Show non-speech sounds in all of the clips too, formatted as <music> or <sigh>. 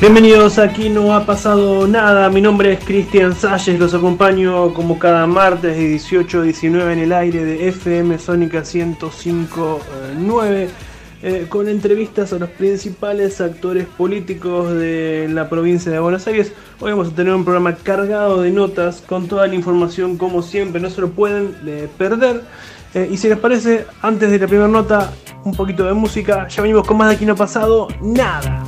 Bienvenidos, aquí no ha pasado nada. Mi nombre es Cristian Salles, los acompaño como cada martes de 18 a 19 en el aire de FM Sónica 105.9 eh, con entrevistas a los principales actores políticos de la provincia de Buenos Aires. Hoy vamos a tener un programa cargado de notas con toda la información como siempre, no se lo pueden eh, perder. Eh, y si les parece, antes de la primera nota, un poquito de música. Ya venimos con más de aquí no ha pasado nada.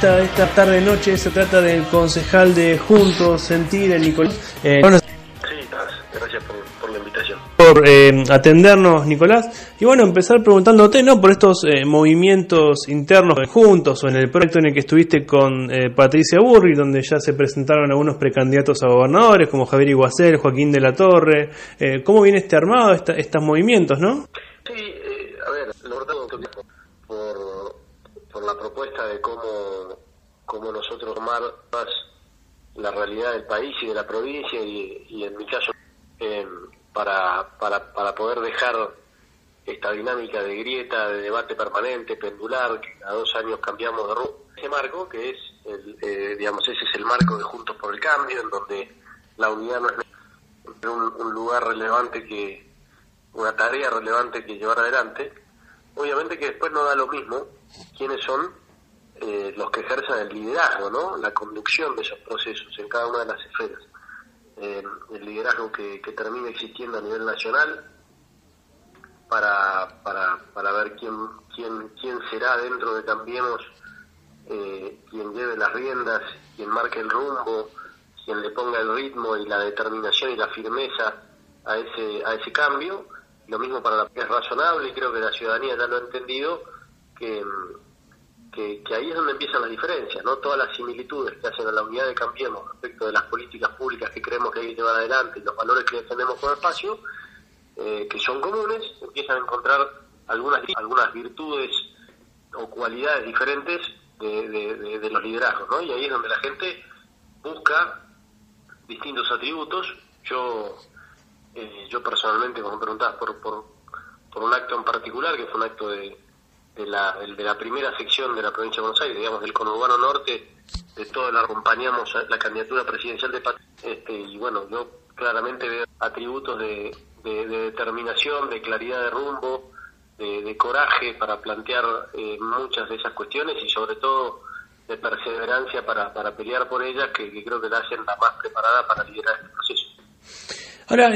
De esta tarde-noche. Se trata del concejal de Juntos, Sentir, el Nicolás. Eh, bueno, sí, gracias por, la invitación. Por eh, atendernos, Nicolás. Y bueno, empezar preguntándote, ¿no? Por estos eh, movimientos internos juntos o en el proyecto en el que estuviste con eh, Patricia Burri, donde ya se presentaron algunos precandidatos a gobernadores, como Javier Iguacel, Joaquín de la Torre. ¿Cómo viene este armado, estos movimientos, no? Sí, a ver, lo por por la propuesta de cómo, cómo nosotros más la realidad del país y de la provincia y, en mi caso eh, para, para, para poder dejar esta dinámica de grieta, de debate permanente, pendular, que a dos años cambiamos de rumbo. Ese marco, que es, el, eh, digamos, ese es el marco de Juntos por el Cambio, en donde la unidad no es un, un lugar relevante que, una tarea relevante que llevar adelante. Obviamente que después no da lo mismo quiénes son eh, los que ejercen el liderazgo, ¿no? la conducción de esos procesos en cada una de las esferas. Eh, el liderazgo que, que termina existiendo a nivel nacional para, para, para ver quién, quién, quién será dentro de Cambiemos eh, quien lleve las riendas, quien marque el rumbo, quien le ponga el ritmo y la determinación y la firmeza a ese, a ese cambio. Lo mismo para la es razonable y creo que la ciudadanía ya lo ha entendido que, que, ahí es donde empiezan las diferencias, ¿no? Todas las similitudes que hacen a la unidad de Cambiemos respecto de las políticas públicas que creemos que hay que llevar adelante y los valores que defendemos como espacio, eh, que son comunes, empiezan a encontrar algunas, algunas virtudes o cualidades diferentes de, de, los liderazgos, ¿no? Y ahí es donde la gente busca distintos atributos. Yo, eh, yo personalmente, como preguntabas, por, por, por un acto en particular, que fue un acto de, de la, de la primera sección de la provincia de Buenos Aires, digamos, del conurbano norte, de todo la acompañamos a la candidatura presidencial de este, y bueno, yo claramente veo atributos de, determinación, de claridad de rumbo, de, coraje para plantear eh, muchas de esas cuestiones y sobre todo de perseverancia para, para pelear por ellas, que, que creo que la hacen la más preparada para liderar este proceso. Ahora,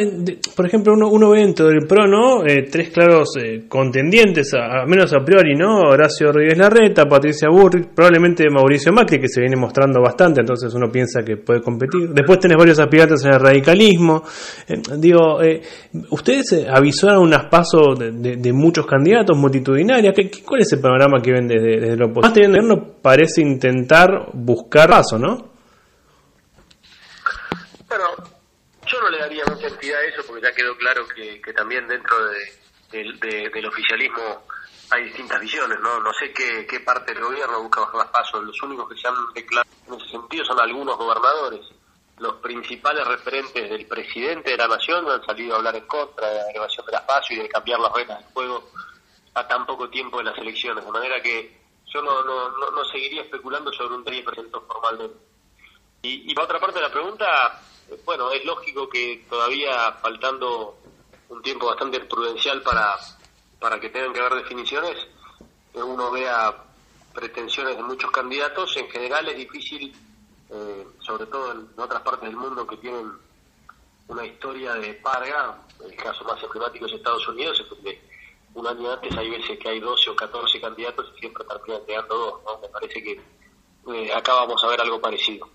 por ejemplo, uno, uno ve dentro del PRO, ¿no? Eh, tres claros eh, contendientes, a, menos a priori, ¿no? Horacio Rodríguez Larreta, Patricia Burri, probablemente Mauricio Macri, que se viene mostrando bastante, entonces uno piensa que puede competir. Después tenés varios aspirantes en el radicalismo. Eh, digo, ustedes avisaron unas pasos de, muchos candidatos multitudinarias. ¿Qué, ¿Cuál es el panorama que ven desde, desde la oposición? Más teniendo parece intentar buscar paso, ¿no? Yo no le daría mucha entidad a eso porque ya quedó claro que, también dentro de, del oficialismo hay distintas visiones, ¿no? No sé qué, qué parte del gobierno busca bajar las pasos. Los únicos que se han declarado en ese sentido son algunos gobernadores. Los principales referentes del presidente de la nación han salido a hablar en contra de la elevación de las pasos y de cambiar las reglas del juego a tan poco tiempo de las elecciones. De manera que yo no, no, no, seguiría especulando sobre un 10% formalmente. Y, y por otra parte de la pregunta, bueno, es lógico que todavía faltando un tiempo bastante prudencial para, para que tengan que haber definiciones, uno vea pretensiones de muchos candidatos. En general es difícil, eh, sobre todo en otras partes del mundo que tienen una historia de parga, el caso más emblemático es Estados Unidos, es donde un año antes hay veces que hay 12 o 14 candidatos y siempre terminan quedando dos. ¿no? Me parece que eh, acá vamos a ver algo parecido.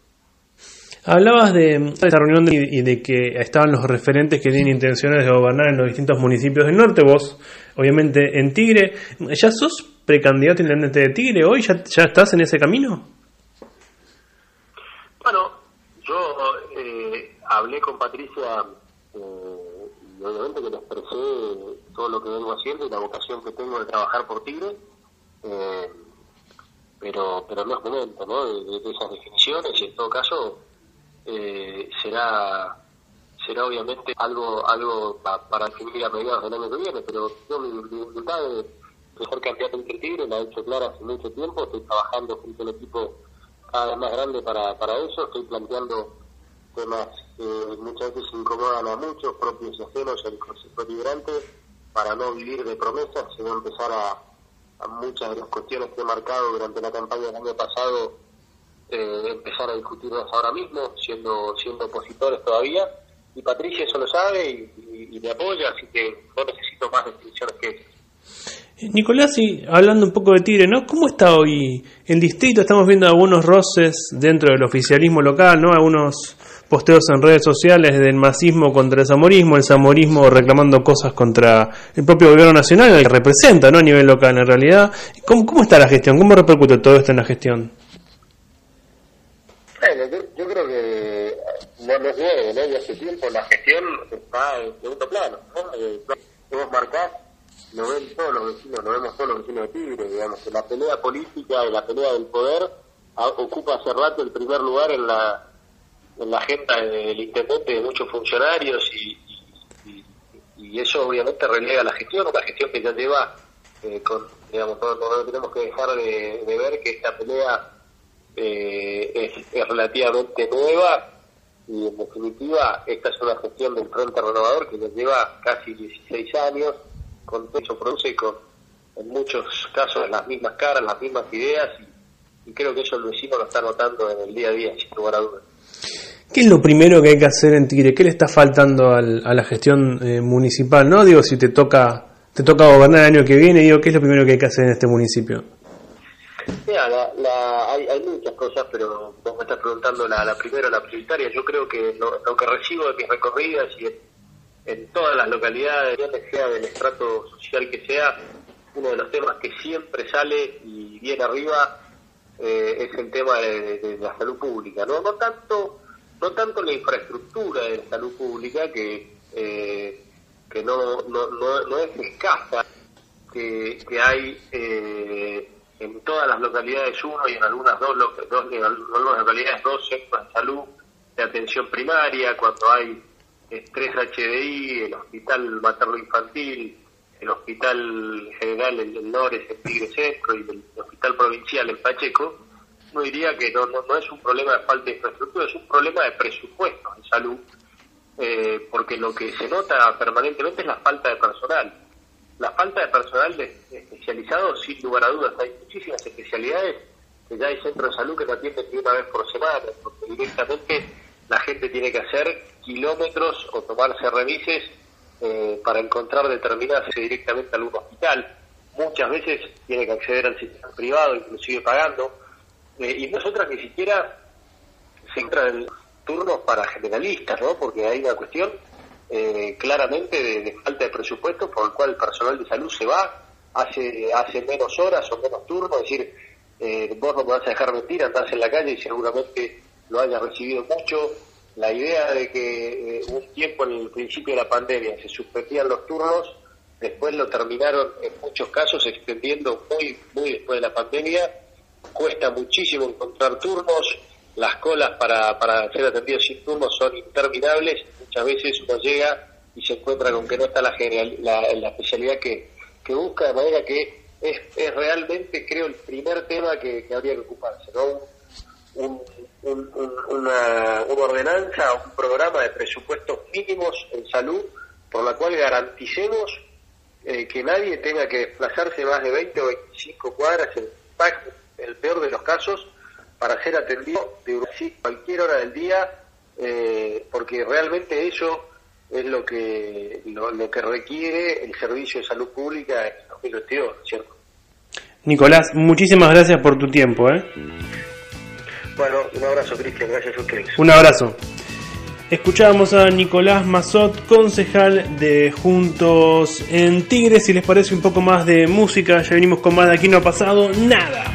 Hablabas de esta reunión y de que estaban los referentes que tienen intenciones de gobernar en los distintos municipios del norte. Vos, obviamente, en Tigre. ¿Ya sos precandidato intendente de Tigre hoy? ¿Ya, ya estás en ese camino? Bueno, yo eh, hablé con Patricia eh, obviamente que le expresé todo lo que vengo haciendo y la vocación que tengo de trabajar por Tigre. Eh, pero pero no es momento ¿no? De, de, esas definiciones y en todo caso eh, será será obviamente algo algo para definir a mediados del año que viene, pero yo mi, voluntad de, ser candidato en Tigre la he hecho clara hace mucho tiempo, estoy trabajando junto al equipo cada vez más grande para, para eso, estoy planteando temas que muchas veces incomodan a muchos, propios y ajenos al Consejo Liberante, para no vivir de promesas, sino empezar a, a muchas de las cuestiones que he marcado durante la campaña del año pasado eh, empezar a discutirlas ahora mismo, siendo siendo opositores todavía. Y Patricia eso lo sabe y, me apoya, así que no necesito más definiciones que esas. Nicolás, y hablando un poco de Tigre, ¿no? ¿Cómo está hoy el distrito? Estamos viendo algunos roces dentro del oficialismo local, ¿no? Algunos posteos en redes sociales del masismo contra el zamorismo, el zamorismo reclamando cosas contra el propio gobierno nacional, que representa, ¿no? A nivel local, en realidad. ¿Cómo, cómo está la gestión? ¿Cómo repercute todo esto en la gestión? Bueno, yo, creo que no nos nuevo, ¿no? Y hace tiempo la gestión está en segundo plano, ¿no? Eh, vos marcás lo ven todos los vecinos, lo vemos todos los vecinos de Tigre, digamos, que la pelea política y la pelea del poder ocupa hace rato el primer lugar en la en la agenda del intendente de muchos funcionarios y, y, eso obviamente relega la gestión, la gestión que ya lleva eh, con, digamos, no, tenemos que dejar de, ver que esta pelea eh, es, es relativamente nueva y en definitiva esta es una gestión del Frente Renovador que ya lleva casi 16 años con eso produce con en muchos casos las mismas caras, las mismas ideas y, creo que eso el vecino lo está notando en el día a día, sin lugar a dudas. ¿Qué es lo primero que hay que hacer en Tigre? ¿Qué le está faltando a la gestión eh, municipal? No digo si te toca te toca gobernar el año que viene, digo, ¿qué es lo primero que hay que hacer en este municipio? Mira, hay, cosas, pero vos me estás preguntando la, la primera, la prioritaria. Yo creo que lo, que recibo de mis recorridas y en todas las localidades, sea del estrato social que sea, uno de los temas que siempre sale y viene arriba eh, es el tema de, la salud pública, no no tanto no tanto la infraestructura de salud pública que eh, que no, no, no, es escasa que, que hay eh, en todas las localidades uno y en algunas dos, dos en algunas localidades dos centros de salud de atención primaria cuando hay 3 HDI, el Hospital Materno Infantil, el Hospital General en Nores, en Tigre Centro y el Hospital Provincial en Pacheco, no diría que no, no, es un problema de falta de infraestructura, es un problema de presupuesto en salud, eh, porque lo que se nota permanentemente es la falta de personal. La falta de personal especializado, sin lugar a dudas, hay muchísimas especialidades que ya hay centros de salud que no atienden una vez por semana, porque directamente la gente tiene que hacer kilómetros o tomarse remises eh, para encontrar determinarse directamente a algún hospital. Muchas veces tiene que acceder al sistema privado, inclusive pagando, eh, y nosotras ni siquiera se entran turnos para generalistas, ¿no? porque hay una cuestión eh, claramente de, falta de presupuesto por el cual el personal de salud se va, hace, hace menos horas o menos turnos, es decir, vos no me vas a dejar mentir, andás en la calle y seguramente lo haya recibido mucho. La idea de que eh, un tiempo en el principio de la pandemia se suspendían los turnos, después lo terminaron en muchos casos extendiendo muy, muy después de la pandemia. Cuesta muchísimo encontrar turnos, las colas para, para ser atendidos sin turnos son interminables, muchas veces uno llega y se encuentra con que no está la, la, especialidad que, que busca, de manera que es, es realmente, creo, el primer tema que, que habría que ocuparse, ¿no? un, una, ordenanza, un programa de presupuestos mínimos en salud por la cual garanticemos eh, que nadie tenga que desplazarse más de 20 o 25 cuadras en el peor de los casos para ser atendido de cualquier hora del día eh, porque realmente eso es lo que lo, que requiere el servicio de salud pública en 2022, ¿cierto? Nicolás, muchísimas gracias por tu tiempo. ¿eh? Bueno, un abrazo, Cristian, gracias a ustedes. Un abrazo. Escuchábamos a Nicolás Mazot, concejal de Juntos en Tigres. Si les parece un poco más de música, ya venimos con más de aquí no ha pasado nada.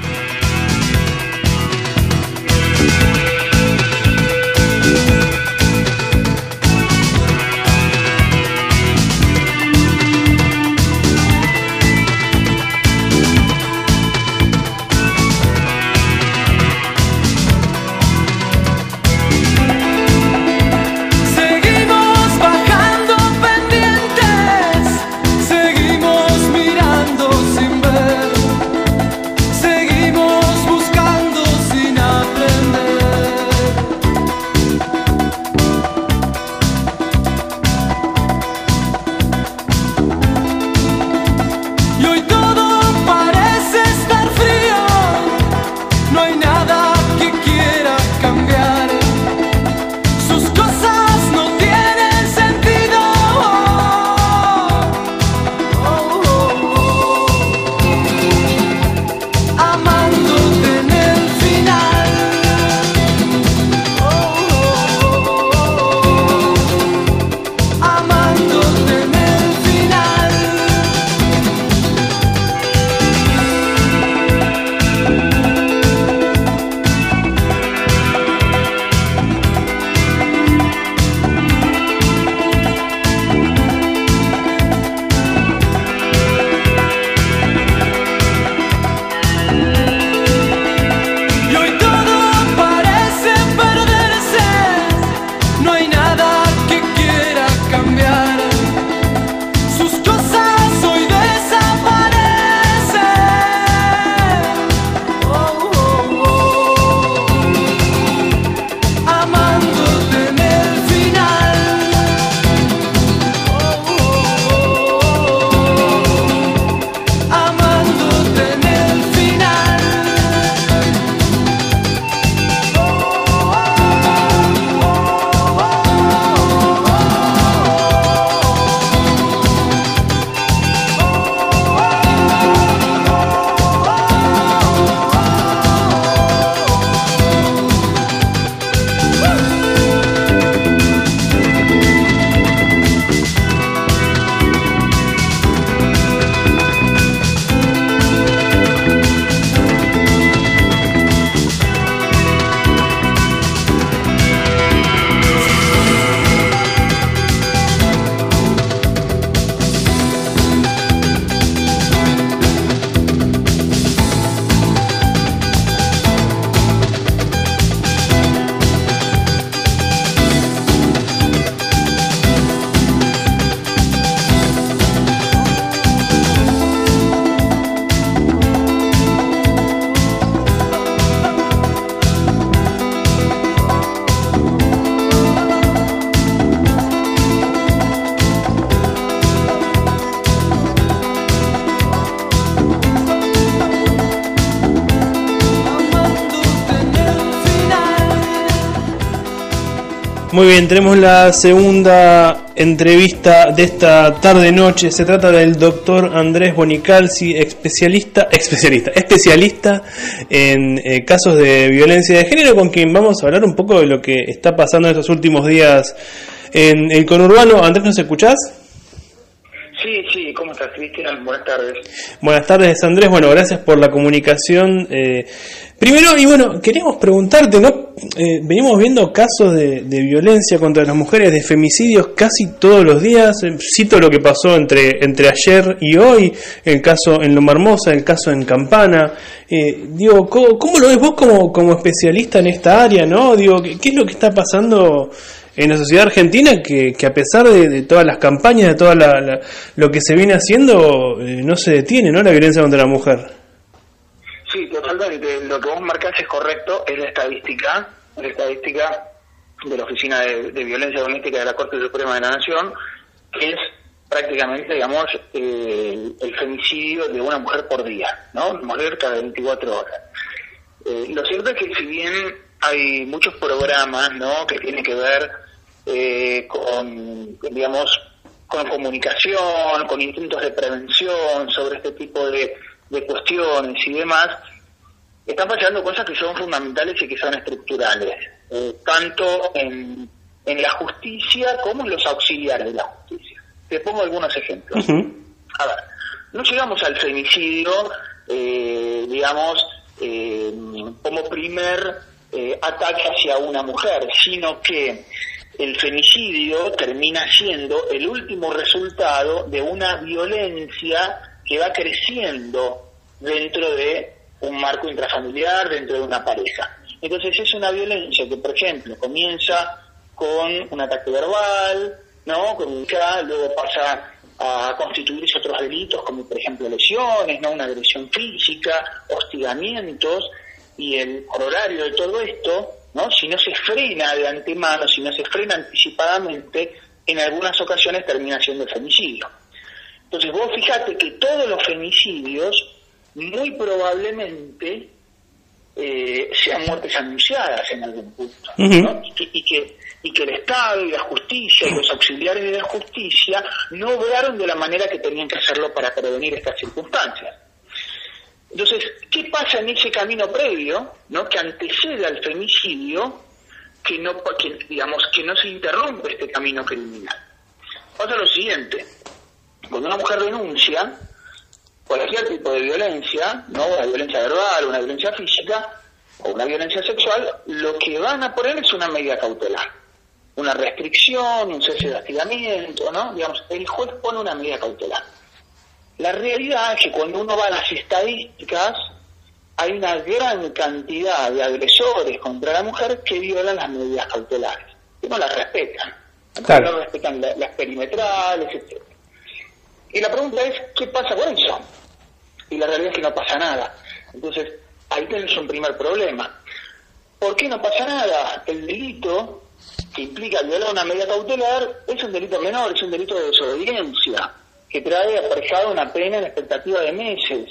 Muy bien, tenemos la segunda entrevista de esta tarde-noche. Se trata del doctor Andrés Bonicalzi, especialista, especialista, especialista en eh, casos de violencia de género, con quien vamos a hablar un poco de lo que está pasando en estos últimos días en el conurbano. Andrés, ¿nos escuchás? Sí, sí, ¿cómo estás, Cristian? Buenas tardes. Buenas tardes, Andrés. Bueno, gracias por la comunicación. Eh, primero, y bueno, queríamos preguntarte, ¿no? Eh, venimos viendo casos de, violencia contra las mujeres, de femicidios casi todos los días. Eh, cito lo que pasó entre, entre ayer y hoy, el caso en Loma Hermosa, el caso en Campana. digo, ¿cómo, lo ves vos como, como especialista en esta área, no? Digo, ¿qué, es lo que está pasando? en la sociedad argentina que, que a pesar de, todas las campañas, de todo lo que se viene haciendo, eh, no se detiene, ¿no? La violencia contra la mujer. Sí, totalmente. Lo que vos marcás es correcto, es la estadística, la estadística de la Oficina de, Violencia Doméstica de la Corte Suprema de la Nación, que es prácticamente, digamos, el femicidio de una mujer por día, ¿no? Mujer cada 24 horas. Eh, lo cierto es que si bien hay muchos programas, ¿no?, que tienen que ver eh, con, digamos, con comunicación, con intentos de prevención sobre este tipo de, cuestiones y demás, están pasando cosas que son fundamentales y que son estructurales, eh, tanto en, en la justicia como en los auxiliares de la justicia. Te pongo algunos ejemplos. A ver, no llegamos al femicidio, eh, digamos, como primer ataque hacia una mujer, sino que el femicidio termina siendo el último resultado de una violencia que va creciendo dentro de un marco intrafamiliar, dentro de una pareja. Entonces es una violencia que, por ejemplo, comienza con un ataque verbal, ¿no? Con luego pasa a constituirse otros delitos como por ejemplo lesiones, ¿no? Una agresión física, hostigamientos y el horario de todo esto ¿no? Si no se frena de antemano, si no se frena anticipadamente, en algunas ocasiones termina siendo femicidio. Entonces vos fijate que todos los femicidios muy probablemente eh, sean muertes anunciadas en algún punto, y, que, y, que, el Estado y la justicia y los auxiliares de la justicia no obraron de la manera que tenían que hacerlo para prevenir estas circunstancias. Entonces, ¿qué pasa en ese camino previo, ¿no? que antecede al femicidio, que no, que, digamos, que no se interrumpe este camino criminal? Pasa lo siguiente, cuando una mujer denuncia cualquier tipo de violencia, ¿no? una violencia verbal, una violencia física o una violencia sexual, lo que van a poner es una medida cautelar, una restricción, un cese de hostigamiento, ¿no? Digamos, el juez pone una medida cautelar. La realidad es que cuando uno va a las estadísticas, hay una gran cantidad de agresores contra la mujer que violan las medidas cautelares, que no las respetan. No respetan las perimetrales, etc. Y la pregunta es, ¿qué pasa con eso? Y la realidad es que no pasa nada. Entonces, ahí tenemos un primer problema. ¿Por qué no pasa nada? El delito que implica violar una medida cautelar es un delito menor, es un delito de desobediencia que trae aparejado una pena en expectativa de meses.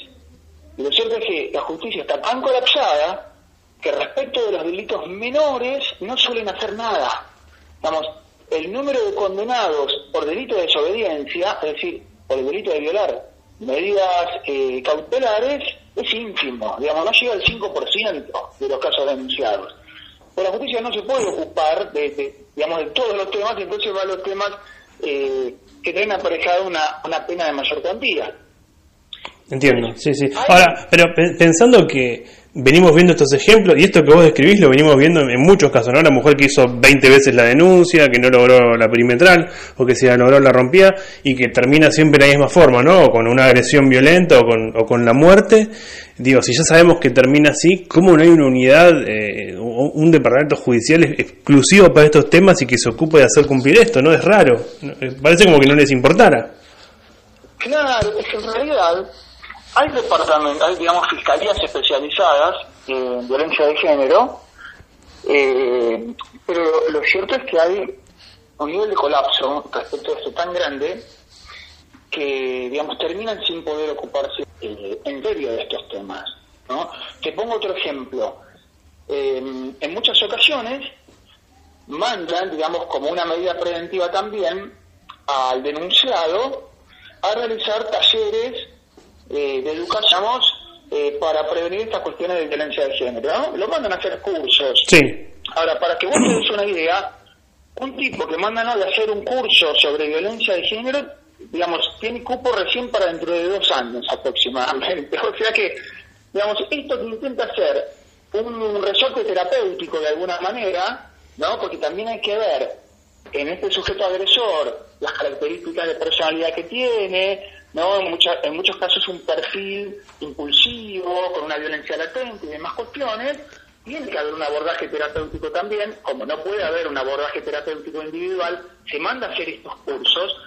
Y lo cierto es que la justicia está tan colapsada que respecto de los delitos menores no suelen hacer nada. Vamos, el número de condenados por delito de desobediencia, es decir, por el delito de violar medidas eh, cautelares, es ínfimo, digamos, no llega al 5% de los casos denunciados. Pero la justicia no se puede ocupar de, digamos, de todos los temas, entonces va a los temas eh, que traen aparejado una, una pena de mayor cuantía. Entiendo, sí, sí. Ahora, pero pensando que venimos viendo estos ejemplos, y esto que vos describís lo venimos viendo en muchos casos, ¿no? La mujer que hizo 20 veces la denuncia, que no logró la perimetral, o que si la logró la rompía, y que termina siempre de la misma forma, ¿no? O con una agresión violenta o con, o con la muerte. Digo, si ya sabemos que termina así, ¿cómo no hay una unidad, eh, un departamento judicial exclusivo para estos temas y que se ocupe de hacer cumplir esto? ¿No? Es raro. Parece como que no les importara. Claro, es que en realidad hay departamentos, hay digamos fiscalías especializadas en violencia de género, eh, pero lo cierto es que hay un nivel de colapso respecto a esto tan grande que digamos terminan sin poder ocuparse eh, en serio de estos temas. ¿no? Te pongo otro ejemplo. en muchas ocasiones mandan, digamos, como una medida preventiva también al denunciado a realizar talleres eh, de educación eh, para prevenir estas cuestiones de violencia de género. Lo mandan a hacer cursos. Sí. Ahora, para que vos te des una idea, un tipo que mandan a hacer un curso sobre violencia de género, digamos, tiene cupo recién para dentro de dos años aproximadamente. <laughs> O sea que, digamos, esto que intenta hacer un resorte terapéutico de alguna manera, ¿no? Porque también hay que ver en este sujeto agresor las características de personalidad que tiene, ¿no? En, en muchos casos un perfil impulsivo, con una violencia latente y demás cuestiones. Tiene que haber un abordaje terapéutico también, como no puede haber un abordaje terapéutico individual, se manda a hacer estos cursos,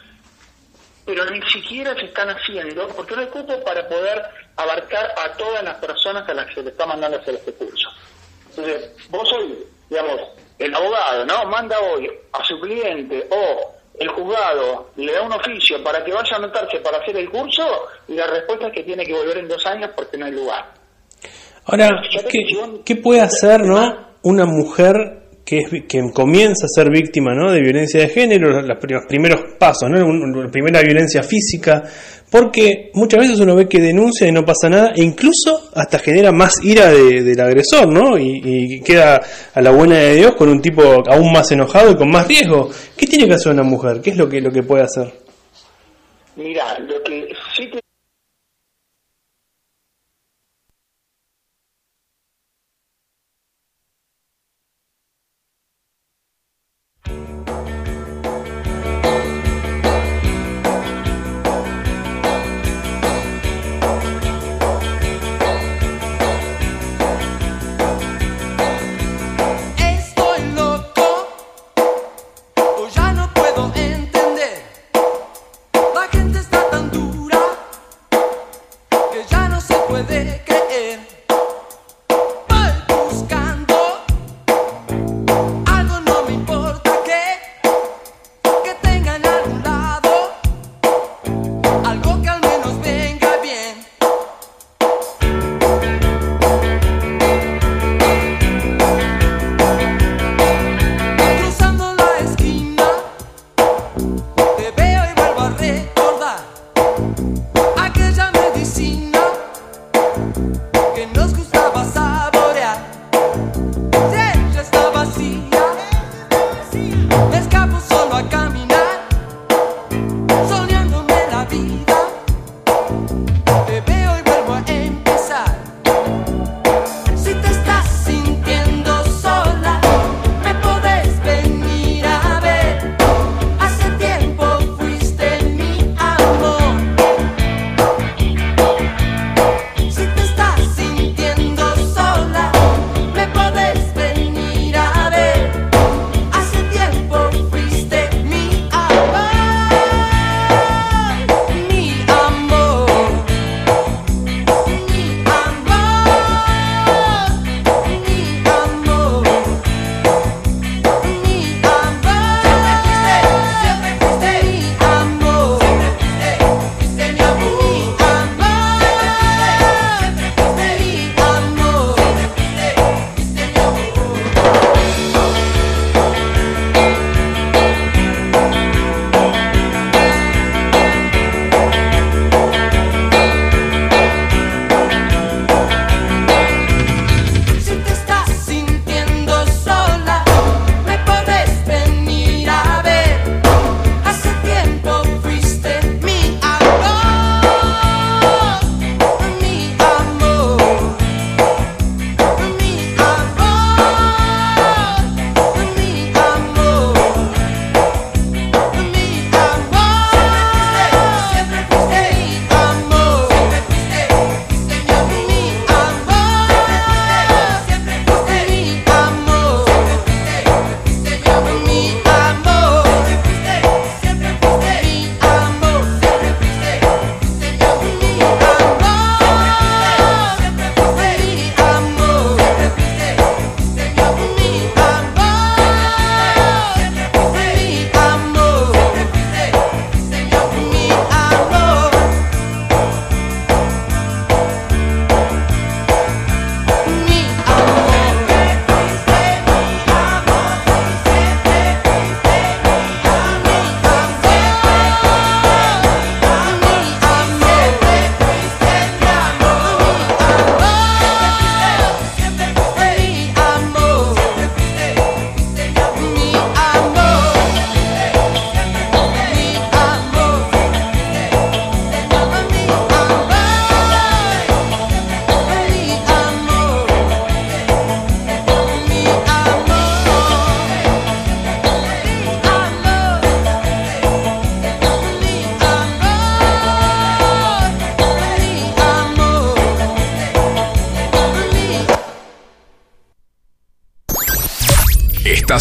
pero ni siquiera se están haciendo porque no hay cupo para poder abarcar a todas las personas a las que se le está mandando a hacer este curso. Entonces, vos hoy, digamos, el abogado, ¿no? Manda hoy a su cliente o el juzgado le da un oficio para que vaya a anotarse para hacer el curso y la respuesta es que tiene que volver en dos años porque no hay lugar. Ahora, ¿qué, ¿qué puede hacer, no? Una mujer que, es, que comienza a ser víctima ¿no? de violencia de género, los primeros pasos, ¿no? la primera violencia física, porque muchas veces uno ve que denuncia y no pasa nada, e incluso hasta genera más ira de, del agresor, ¿no? Y, y, queda a la buena de Dios con un tipo aún más enojado y con más riesgo. ¿Qué tiene que hacer una mujer? ¿Qué es lo que, lo que puede hacer? Mira, lo que sí te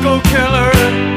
psycho killer.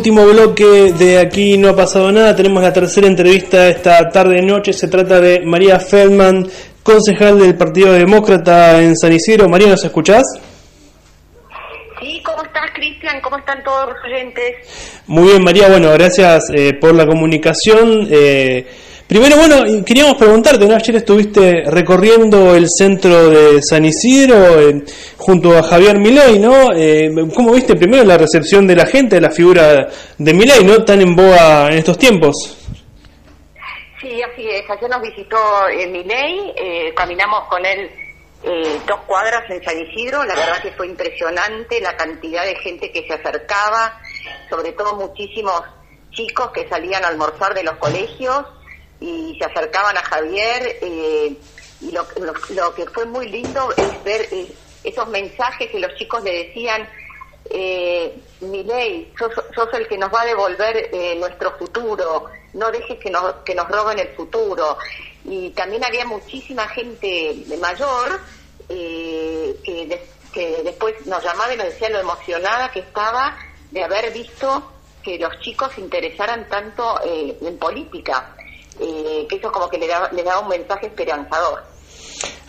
Último bloque de aquí no ha pasado nada. Tenemos la tercera entrevista esta tarde noche. Se trata de María Feldman, concejal del Partido Demócrata en San Isidro. María, ¿nos escuchás? Sí, ¿cómo estás, Cristian? ¿Cómo están todos los oyentes? Muy bien, María. Bueno, gracias eh, por la comunicación. Eh, Primero, bueno, queríamos preguntarte, ¿no? Ayer estuviste recorriendo el centro de San Isidro eh, junto a Javier Milei, ¿no? Eh, ¿Cómo viste primero la recepción de la gente de la figura de Milei, ¿no? Tan en boa en estos tiempos. Sí, así es. Ayer nos visitó eh, Milei, eh, caminamos con él dos cuadras en San Isidro. La verdad que fue impresionante la cantidad de gente que se acercaba, sobre todo muchísimos chicos que salían a almorzar de los colegios y se acercaban a Javier eh, y lo, lo, que fue muy lindo es ver eh, esos mensajes que los chicos le decían, eh, Miley, sos, sos el que nos va a devolver eh, nuestro futuro, no dejes que nos, que nos roben el futuro. Y también había muchísima gente de mayor eh, que, que después nos llamaba y nos decía lo emocionada que estaba de haber visto que los chicos se interesaran tanto en política eh, que eso como que le da, le da un mensaje esperanzador.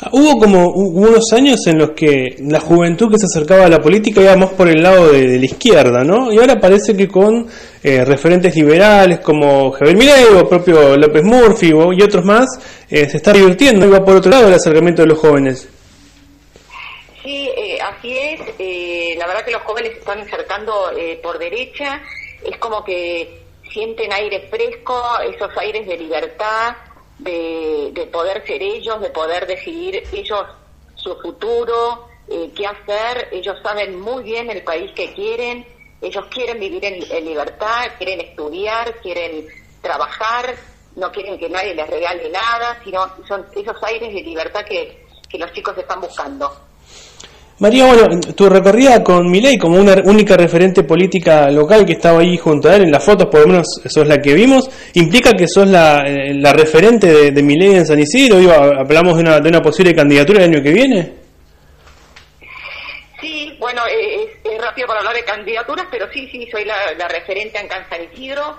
Ah, hubo como unos años en los que la juventud que se acercaba a la política iba más por el lado de, la izquierda, ¿no? Y ahora parece que con eh, referentes liberales como Javier Milei propio López Murphy y otros más, eh, se está divirtiendo, y va por otro lado el acercamiento de los jóvenes. Sí, eh, así es. la verdad que los jóvenes se están acercando por derecha. Es como que sienten aire fresco, esos aires de libertad, de, poder ser ellos, de poder decidir ellos su futuro, eh, qué hacer. Ellos saben muy bien el país que quieren, ellos quieren vivir en, libertad, quieren estudiar, quieren trabajar, no quieren que nadie les regale nada, sino son esos aires de libertad que, que los chicos están buscando. María, bueno, tu recorrida con Milei como una única referente política local que estaba ahí junto a él en las fotos, por lo menos sos la que vimos, implica que sos la, eh, referente de, de Milei en San Isidro, hablamos de una, de una posible candidatura el año que viene. Sí, bueno, eh, es, rápido para hablar de candidaturas, pero sí, sí, soy la, referente en San Isidro,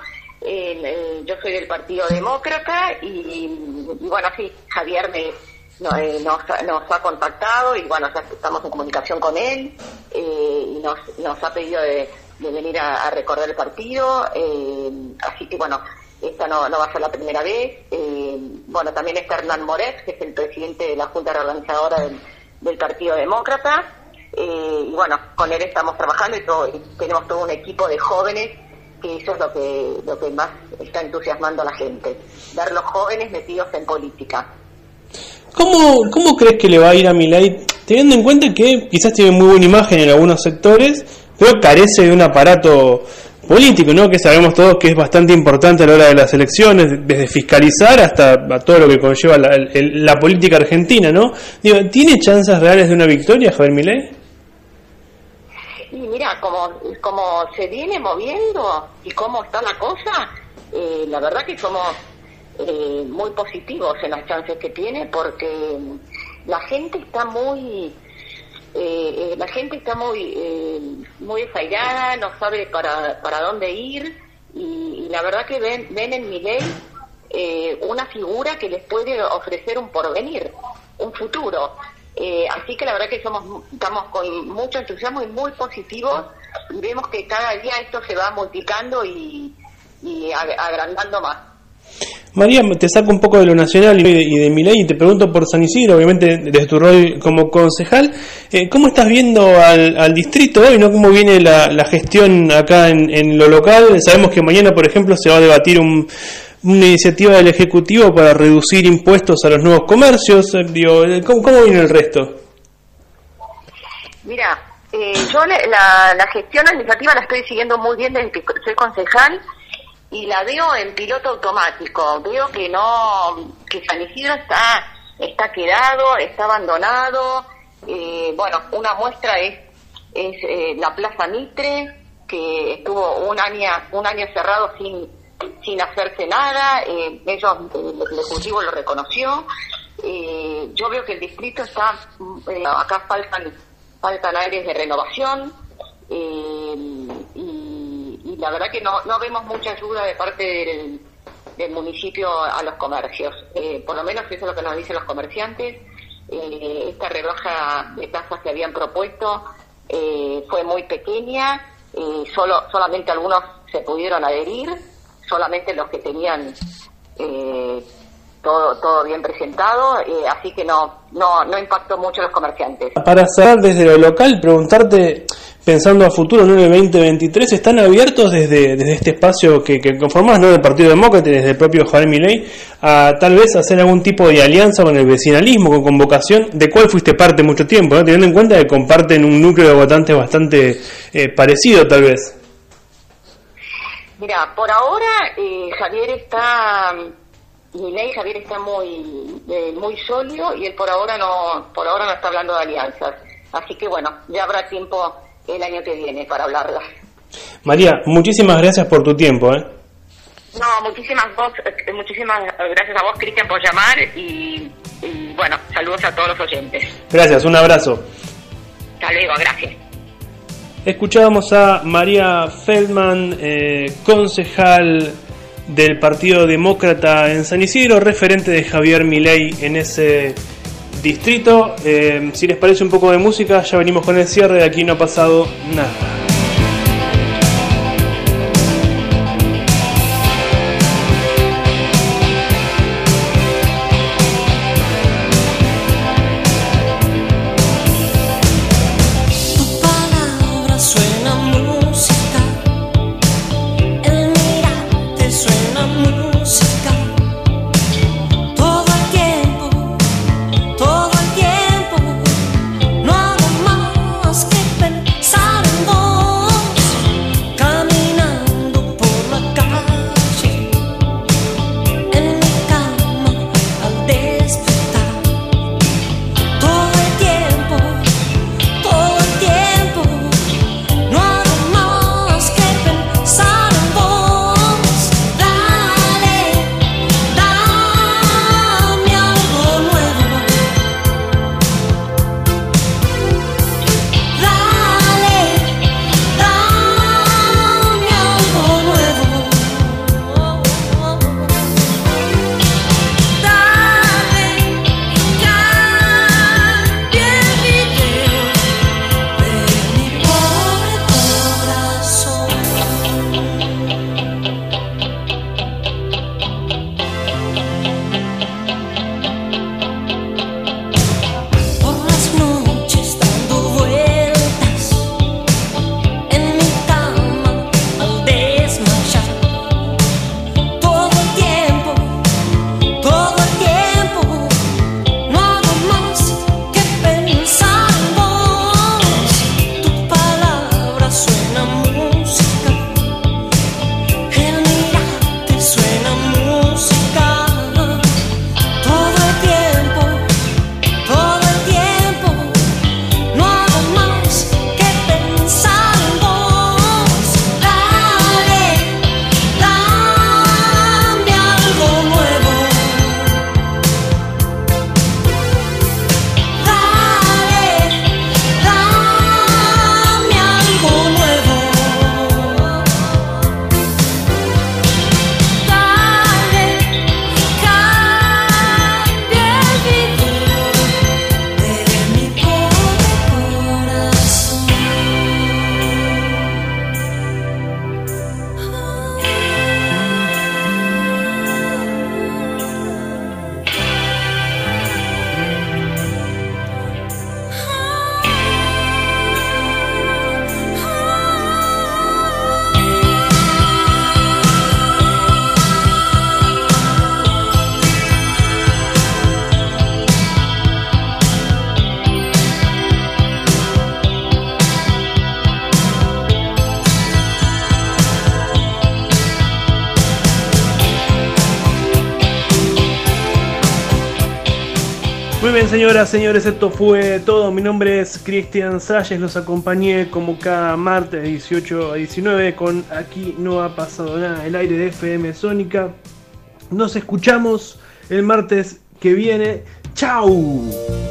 yo soy del Partido Demócrata y, y bueno, sí, Javier me eh, nos, nos, ha contactado y bueno, ya estamos en comunicación con él eh, y nos, nos ha pedido de, venir a, recorrer el partido, eh, así que bueno, esta no, no va a ser la primera vez. bueno, también está Hernán Moret, que es el presidente de la Junta Reorganizadora del, del Partido Demócrata, y bueno, con él estamos trabajando y, todo, y tenemos todo un equipo de jóvenes que eso es lo que, lo que más está entusiasmando a la gente, ver los jóvenes metidos en política. ¿Cómo, ¿Cómo crees que le va a ir a Milei, teniendo en cuenta que quizás tiene muy buena imagen en algunos sectores, pero carece de un aparato político, ¿no? Que sabemos todos que es bastante importante a la hora de las elecciones, desde fiscalizar hasta todo lo que conlleva la, política argentina, ¿no? Digo, ¿tiene chances reales de una victoria Javier Milei? Y mira, como, como se viene moviendo y cómo está la cosa, eh, la verdad que somos eh, muy positivos en las chances que tiene porque la gente está muy eh, eh, la gente está muy muy desairada no sabe para, para dónde ir y, la verdad que ven ven en Miguel una figura que les puede ofrecer un porvenir un futuro. Así que la verdad que somos estamos con mucho entusiasmo y muy positivos vemos que cada día esto se va multiplicando y, y agrandando más María, te saco un poco de lo nacional y de, y de mi ley y te pregunto por San Isidro, obviamente desde tu rol como concejal, eh, ¿cómo estás viendo al, distrito hoy? ¿no? ¿Cómo viene la, gestión acá en, lo local? Sabemos que mañana, por ejemplo, se va a debatir una iniciativa del Ejecutivo para reducir impuestos a los nuevos comercios. Eh, eh, ¿cómo, viene el resto? Mira, yo la, la gestión administrativa la estoy siguiendo muy bien desde que soy concejal y la veo en piloto automático. Veo que no, que San Isidro está, está quedado, está abandonado. Eh, bueno, una muestra es, es eh, la Plaza Mitre, que estuvo un año, un año cerrado sin, sin hacerse nada. Eh, ellos, el Ejecutivo lo reconoció. yo veo que el distrito está, acá faltan, faltan áreas de renovación. y la verdad que no, no vemos mucha ayuda de parte del, municipio a los comercios. Eh, por lo menos eso es lo que nos dicen los comerciantes. Eh, esta rebaja de tasas que habían propuesto eh, fue muy pequeña, solo solamente algunos se pudieron adherir, solamente los que tenían todo, todo bien presentado, así que no, no, no impactó mucho a los comerciantes. Para cerrar desde lo local, preguntarte pensando a futuro, en el 2023, están abiertos desde, desde este espacio que, que conformás, ¿no? del Partido Demócrata desde el propio Javier Milei, a tal vez hacer algún tipo de alianza con el vecinalismo, con convocación, de cuál fuiste parte mucho tiempo, ¿no? teniendo en cuenta que comparten un núcleo de votantes bastante eh, parecido, tal vez. Mira, por ahora eh, Javier está, Milei Javier está muy, eh, muy sólido y él por ahora no, por ahora no está hablando de alianzas. Así que bueno, ya habrá tiempo el año que viene para hablarla. María, muchísimas gracias por tu tiempo. ¿eh? No, muchísimas, vos, eh, muchísimas gracias a vos, Cristian, por llamar y, bueno, saludos a todos los oyentes. Gracias, un abrazo. Hasta luego, gracias. Escuchábamos a María Feldman, eh, concejal del Partido Demócrata en San Isidro, referente de Javier Milei en ese distrito. Eh, si les parece un poco de música, ya venimos con el cierre, aquí no ha pasado nada. Señoras, señores, esto fue todo. Mi nombre es Cristian Salles, los acompañé como cada martes de 18 a 19 con Aquí no ha pasado nada, el aire de FM Sónica. Nos escuchamos el martes que viene. ¡Chao!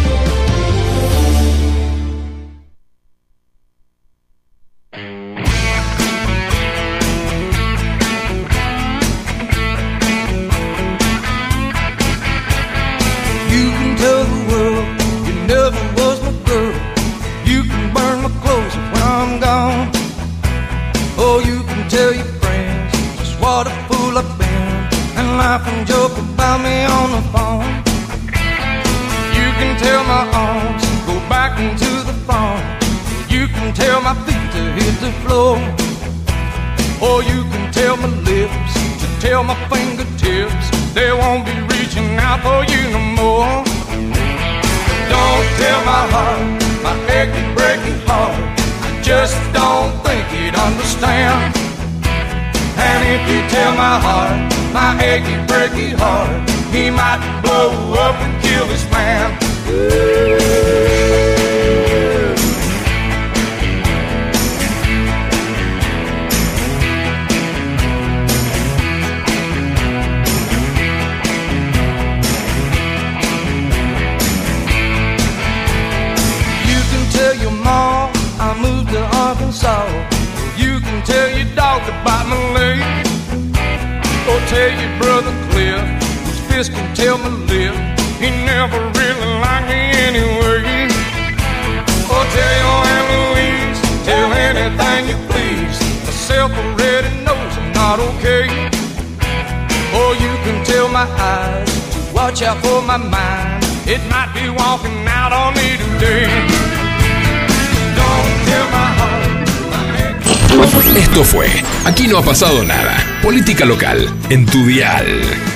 laugh and joke about me on the phone. You can tell my arms to go back into the phone. You can tell my feet to hit the floor. Or you can tell my lips to tell my fingertips they won't be reaching out for you no more. Don't tell my heart, my achy, breaking heart. I just don't think he'd understand. And if you tell my heart, my achy, breaky heart, he might blow up and kill this man. Ooh. tell your dog about my leg. Or tell your brother Cliff, whose fist can tell my lip. He never really liked me anyway. Or tell your Aunt Louise, tell anything you please. Myself already knows I'm not okay. Or you can tell my eyes to watch out for my mind. It might be walking out on me today. Esto fue Aquí no ha pasado nada. Política local en tu dial.